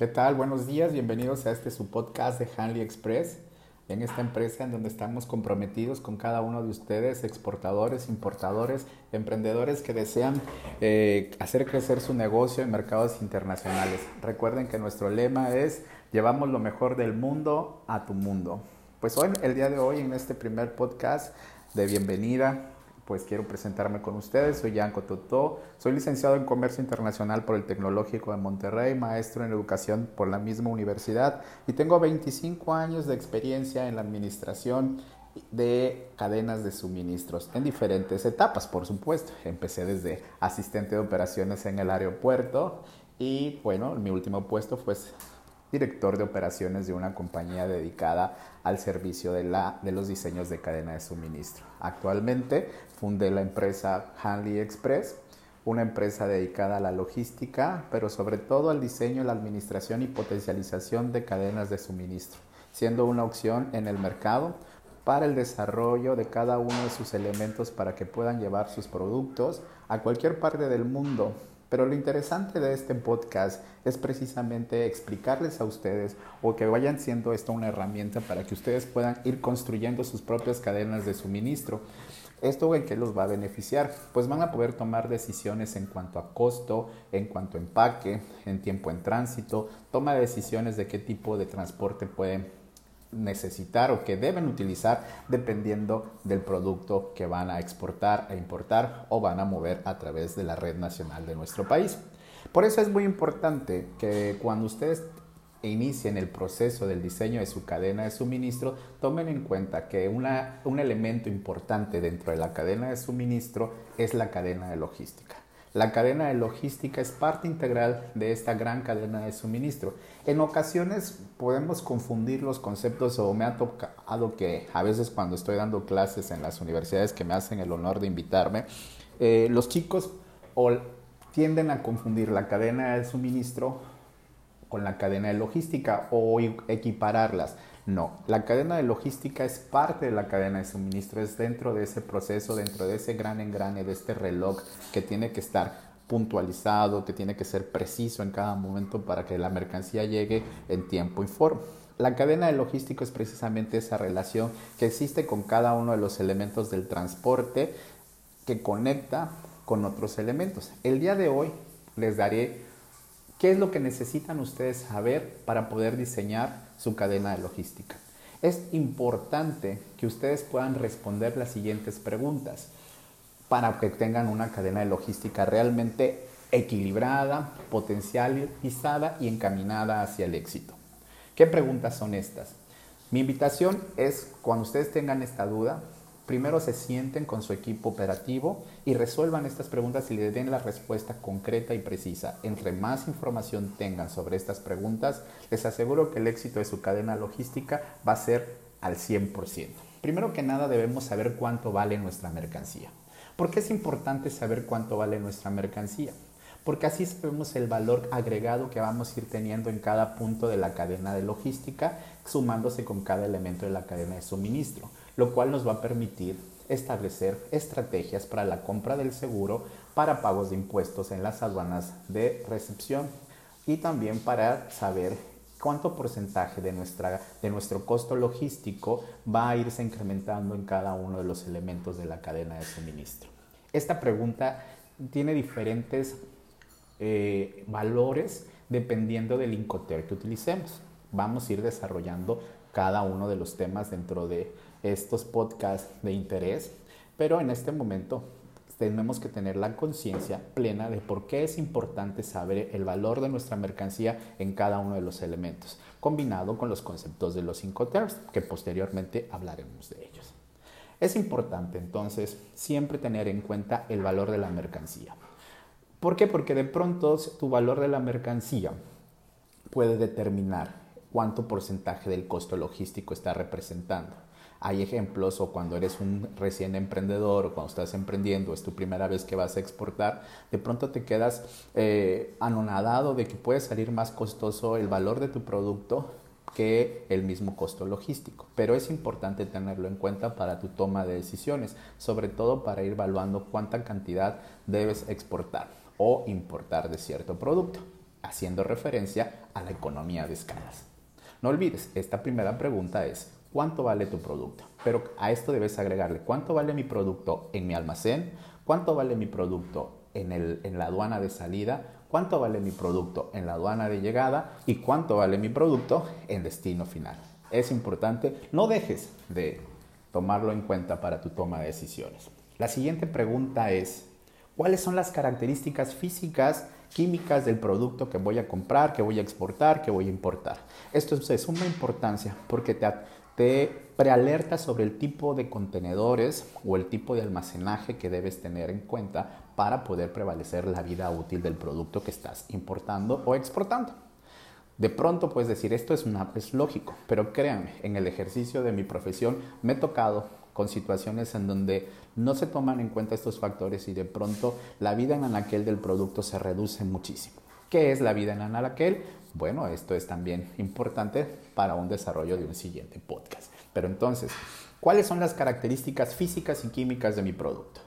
¿Qué tal? Buenos días, bienvenidos a este su podcast de Hanley Express. En esta empresa en donde estamos comprometidos con cada uno de ustedes, exportadores, importadores, emprendedores que desean eh, hacer crecer su negocio en mercados internacionales. Recuerden que nuestro lema es llevamos lo mejor del mundo a tu mundo. Pues hoy, el día de hoy, en este primer podcast de bienvenida, pues quiero presentarme con ustedes. Soy Yanko Totó, soy licenciado en Comercio Internacional por el Tecnológico de Monterrey, maestro en Educación por la misma universidad y tengo 25 años de experiencia en la administración de cadenas de suministros en diferentes etapas, por supuesto. Empecé desde asistente de operaciones en el aeropuerto y bueno, mi último puesto fue director de operaciones de una compañía dedicada al servicio de, la, de los diseños de cadena de suministro. Actualmente fundé la empresa Hanley Express, una empresa dedicada a la logística, pero sobre todo al diseño, la administración y potencialización de cadenas de suministro, siendo una opción en el mercado para el desarrollo de cada uno de sus elementos para que puedan llevar sus productos a cualquier parte del mundo pero lo interesante de este podcast es precisamente explicarles a ustedes o que vayan siendo esto una herramienta para que ustedes puedan ir construyendo sus propias cadenas de suministro. ¿Esto en qué los va a beneficiar? Pues van a poder tomar decisiones en cuanto a costo, en cuanto a empaque, en tiempo en tránsito, toma decisiones de qué tipo de transporte pueden necesitar o que deben utilizar dependiendo del producto que van a exportar e importar o van a mover a través de la red nacional de nuestro país. Por eso es muy importante que cuando ustedes inicien el proceso del diseño de su cadena de suministro, tomen en cuenta que un elemento importante dentro de la cadena de suministro es la cadena de logística. La cadena de logística es parte integral de esta gran cadena de suministro. En ocasiones podemos confundir los conceptos o me ha tocado que a veces cuando estoy dando clases en las universidades que me hacen el honor de invitarme, eh, los chicos tienden a confundir la cadena de suministro con la cadena de logística o equipararlas. No, la cadena de logística es parte de la cadena de suministro, es dentro de ese proceso, dentro de ese gran engrane, de este reloj que tiene que estar puntualizado, que tiene que ser preciso en cada momento para que la mercancía llegue en tiempo y forma. La cadena de logística es precisamente esa relación que existe con cada uno de los elementos del transporte que conecta con otros elementos. El día de hoy les daré qué es lo que necesitan ustedes saber para poder diseñar su cadena de logística. Es importante que ustedes puedan responder las siguientes preguntas para que tengan una cadena de logística realmente equilibrada, potencializada y encaminada hacia el éxito. ¿Qué preguntas son estas? Mi invitación es cuando ustedes tengan esta duda, primero se sienten con su equipo operativo y resuelvan estas preguntas y le den la respuesta concreta y precisa. Entre más información tengan sobre estas preguntas, les aseguro que el éxito de su cadena logística va a ser al 100%. Primero que nada debemos saber cuánto vale nuestra mercancía. ¿Por qué es importante saber cuánto vale nuestra mercancía? Porque así sabemos el valor agregado que vamos a ir teniendo en cada punto de la cadena de logística, sumándose con cada elemento de la cadena de suministro lo cual nos va a permitir establecer estrategias para la compra del seguro, para pagos de impuestos en las aduanas de recepción y también para saber cuánto porcentaje de, nuestra, de nuestro costo logístico va a irse incrementando en cada uno de los elementos de la cadena de suministro. Esta pregunta tiene diferentes eh, valores dependiendo del Incoterm que utilicemos. Vamos a ir desarrollando cada uno de los temas dentro de estos podcasts de interés, pero en este momento tenemos que tener la conciencia plena de por qué es importante saber el valor de nuestra mercancía en cada uno de los elementos, combinado con los conceptos de los cinco terms, que posteriormente hablaremos de ellos. Es importante entonces siempre tener en cuenta el valor de la mercancía. ¿Por qué? Porque de pronto tu valor de la mercancía puede determinar cuánto porcentaje del costo logístico está representando. Hay ejemplos o cuando eres un recién emprendedor o cuando estás emprendiendo, es tu primera vez que vas a exportar, de pronto te quedas eh, anonadado de que puede salir más costoso el valor de tu producto que el mismo costo logístico. Pero es importante tenerlo en cuenta para tu toma de decisiones, sobre todo para ir evaluando cuánta cantidad debes exportar o importar de cierto producto. haciendo referencia a la economía de escalas. No olvides, esta primera pregunta es, ¿cuánto vale tu producto? Pero a esto debes agregarle, ¿cuánto vale mi producto en mi almacén? ¿Cuánto vale mi producto en, en la aduana de salida? ¿Cuánto vale mi producto en la aduana de llegada? ¿Y cuánto vale mi producto en destino final? Es importante, no dejes de tomarlo en cuenta para tu toma de decisiones. La siguiente pregunta es, ¿cuáles son las características físicas, químicas del producto que voy a comprar, que voy a exportar, que voy a importar? Esto es de suma importancia porque te, prealerta sobre el tipo de contenedores o el tipo de almacenaje que debes tener en cuenta para poder prevalecer la vida útil del producto que estás importando o exportando. De pronto puedes decir, esto es, una, es lógico, pero créanme, en el ejercicio de mi profesión me he tocado con situaciones en donde no se toman en cuenta estos factores y de pronto la vida en anaquel del producto se reduce muchísimo. ¿Qué es la vida en anaquel? Bueno, esto es también importante para un desarrollo de un siguiente podcast. Pero entonces, ¿cuáles son las características físicas y químicas de mi producto?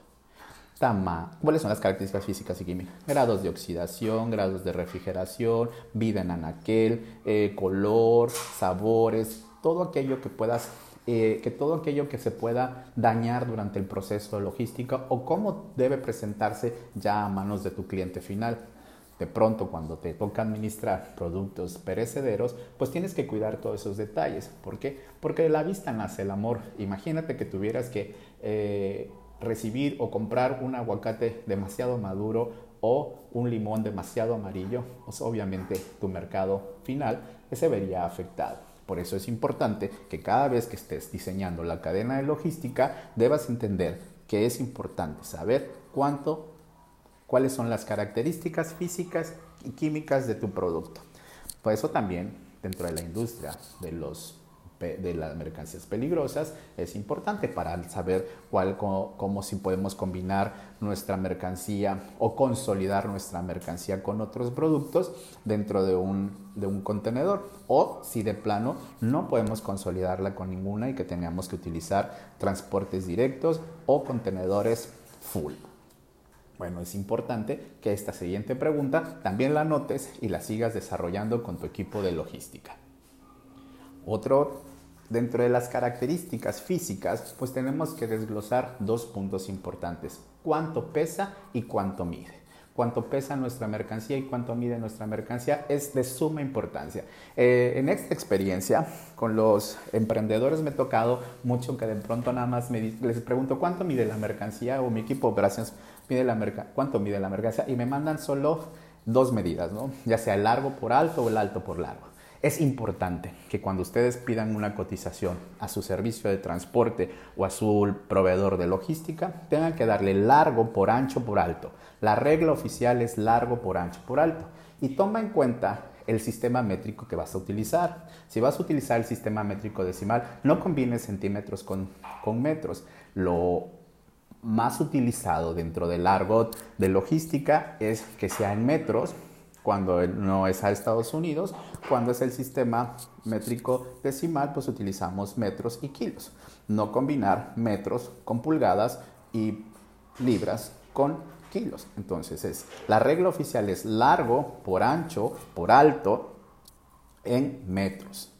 Tama, ¿cuáles son las características físicas y químicas? Grados de oxidación, grados de refrigeración, vida en anaquel, eh, color, sabores, todo aquello que puedas eh, que todo aquello que se pueda dañar durante el proceso logístico o cómo debe presentarse ya a manos de tu cliente final. De pronto, cuando te toca administrar productos perecederos, pues tienes que cuidar todos esos detalles. ¿Por qué? Porque de la vista nace el amor. Imagínate que tuvieras que eh, recibir o comprar un aguacate demasiado maduro o un limón demasiado amarillo, pues obviamente tu mercado final se vería afectado. Por eso es importante que cada vez que estés diseñando la cadena de logística debas entender que es importante saber cuánto, cuáles son las características físicas y químicas de tu producto. Por eso también dentro de la industria de los de las mercancías peligrosas es importante para saber cuál, cómo, si podemos combinar nuestra mercancía o consolidar nuestra mercancía con otros productos dentro de un, de un contenedor o si de plano no podemos consolidarla con ninguna y que tengamos que utilizar transportes directos o contenedores full. Bueno, es importante que esta siguiente pregunta también la notes y la sigas desarrollando con tu equipo de logística. Otro Dentro de las características físicas, pues tenemos que desglosar dos puntos importantes. Cuánto pesa y cuánto mide. Cuánto pesa nuestra mercancía y cuánto mide nuestra mercancía es de suma importancia. Eh, en esta experiencia con los emprendedores me he tocado mucho que de pronto nada más les pregunto cuánto mide la mercancía o mi equipo, gracias, mide la cuánto mide la mercancía y me mandan solo dos medidas, ¿no? ya sea el largo por alto o el alto por largo. Es importante que cuando ustedes pidan una cotización a su servicio de transporte o a su proveedor de logística, tengan que darle largo por ancho por alto. La regla oficial es largo por ancho por alto. Y toma en cuenta el sistema métrico que vas a utilizar. Si vas a utilizar el sistema métrico decimal, no combines centímetros con, con metros. Lo más utilizado dentro del largo de logística es que sea en metros cuando no es a Estados Unidos, cuando es el sistema métrico decimal, pues utilizamos metros y kilos. No combinar metros con pulgadas y libras con kilos. Entonces es la regla oficial es largo por ancho por alto en metros.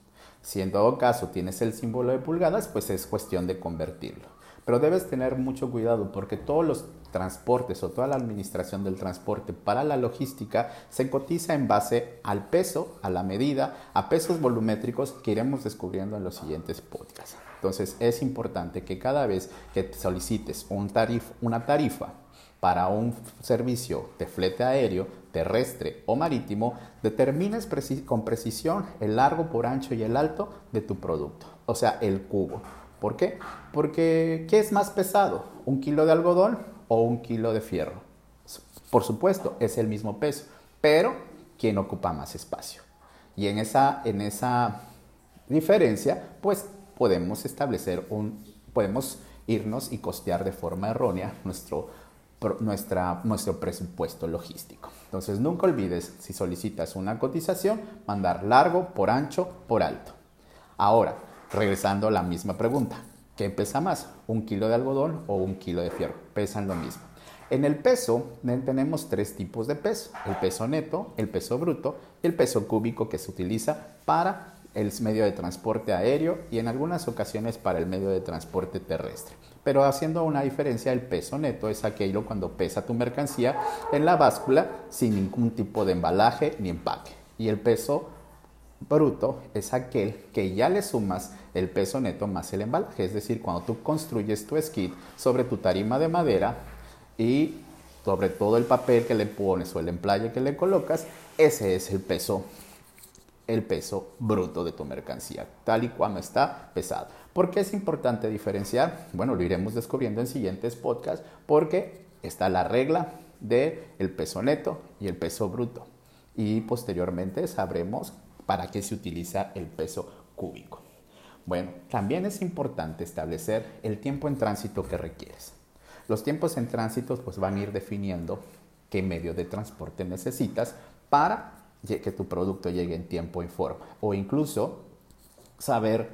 Si en todo caso tienes el símbolo de pulgadas, pues es cuestión de convertirlo. Pero debes tener mucho cuidado porque todos los transportes o toda la administración del transporte para la logística se cotiza en base al peso, a la medida, a pesos volumétricos que iremos descubriendo en los siguientes podcasts. Entonces es importante que cada vez que solicites un una tarifa para un servicio de flete aéreo, terrestre o marítimo, determines con precisión el largo por ancho y el alto de tu producto, o sea, el cubo. ¿Por qué? Porque ¿qué es más pesado? ¿Un kilo de algodón o un kilo de fierro. Por supuesto, es el mismo peso, pero ¿quién ocupa más espacio? Y en esa, en esa diferencia, pues podemos establecer un, podemos irnos y costear de forma errónea nuestro, nuestra, nuestro presupuesto logístico. Entonces, nunca olvides, si solicitas una cotización, mandar largo, por ancho, por alto. Ahora, regresando a la misma pregunta, ¿Qué pesa más? ¿Un kilo de algodón o un kilo de fierro? Pesan lo mismo. En el peso tenemos tres tipos de peso, el peso neto, el peso bruto y el peso cúbico que se utiliza para el medio de transporte aéreo y en algunas ocasiones para el medio de transporte terrestre. Pero haciendo una diferencia, el peso neto es aquello cuando pesa tu mercancía en la báscula sin ningún tipo de embalaje ni empaque. Y el peso bruto es aquel que ya le sumas el peso neto más el embalaje. Es decir, cuando tú construyes tu skid sobre tu tarima de madera y sobre todo el papel que le pones o el emplaye que le colocas, ese es el peso el peso bruto de tu mercancía, tal y como está pesado. ¿Por qué es importante diferenciar? Bueno, lo iremos descubriendo en siguientes podcasts porque está la regla del el peso neto y el peso bruto. Y posteriormente sabremos para qué se utiliza el peso cúbico. Bueno, también es importante establecer el tiempo en tránsito que requieres. Los tiempos en tránsito pues van a ir definiendo qué medio de transporte necesitas para que tu producto llegue en tiempo y forma. O incluso saber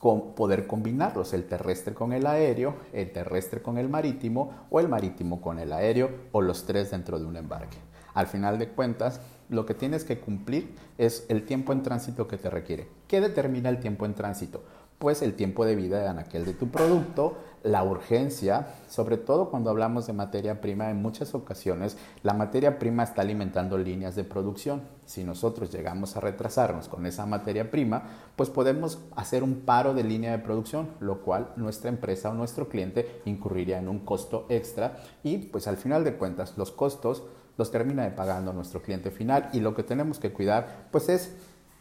poder combinarlos, el terrestre con el aéreo, el terrestre con el marítimo o el marítimo con el aéreo o los tres dentro de un embarque. Al final de cuentas, lo que tienes que cumplir es el tiempo en tránsito que te requiere. ¿Qué determina el tiempo en tránsito? Pues el tiempo de vida de aquel de tu producto, la urgencia, sobre todo cuando hablamos de materia prima, en muchas ocasiones la materia prima está alimentando líneas de producción. Si nosotros llegamos a retrasarnos con esa materia prima, pues podemos hacer un paro de línea de producción, lo cual nuestra empresa o nuestro cliente incurriría en un costo extra y pues al final de cuentas los costos los termina de pagando nuestro cliente final y lo que tenemos que cuidar pues es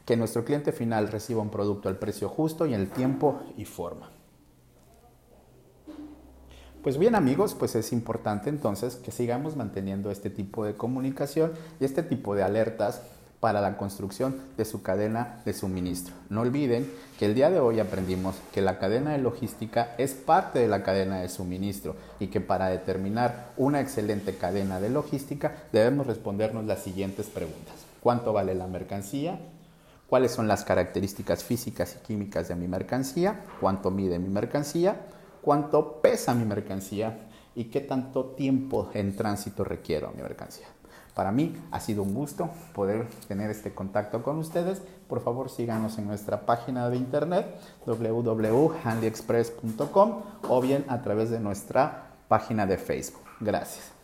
que nuestro cliente final reciba un producto al precio justo y en el tiempo y forma. Pues bien amigos, pues es importante entonces que sigamos manteniendo este tipo de comunicación y este tipo de alertas para la construcción de su cadena de suministro. No olviden que el día de hoy aprendimos que la cadena de logística es parte de la cadena de suministro y que para determinar una excelente cadena de logística debemos respondernos las siguientes preguntas. ¿Cuánto vale la mercancía? ¿Cuáles son las características físicas y químicas de mi mercancía? ¿Cuánto mide mi mercancía? cuánto pesa mi mercancía y qué tanto tiempo en tránsito requiero mi mercancía. Para mí ha sido un gusto poder tener este contacto con ustedes. Por favor, síganos en nuestra página de internet www.handyexpress.com o bien a través de nuestra página de Facebook. Gracias.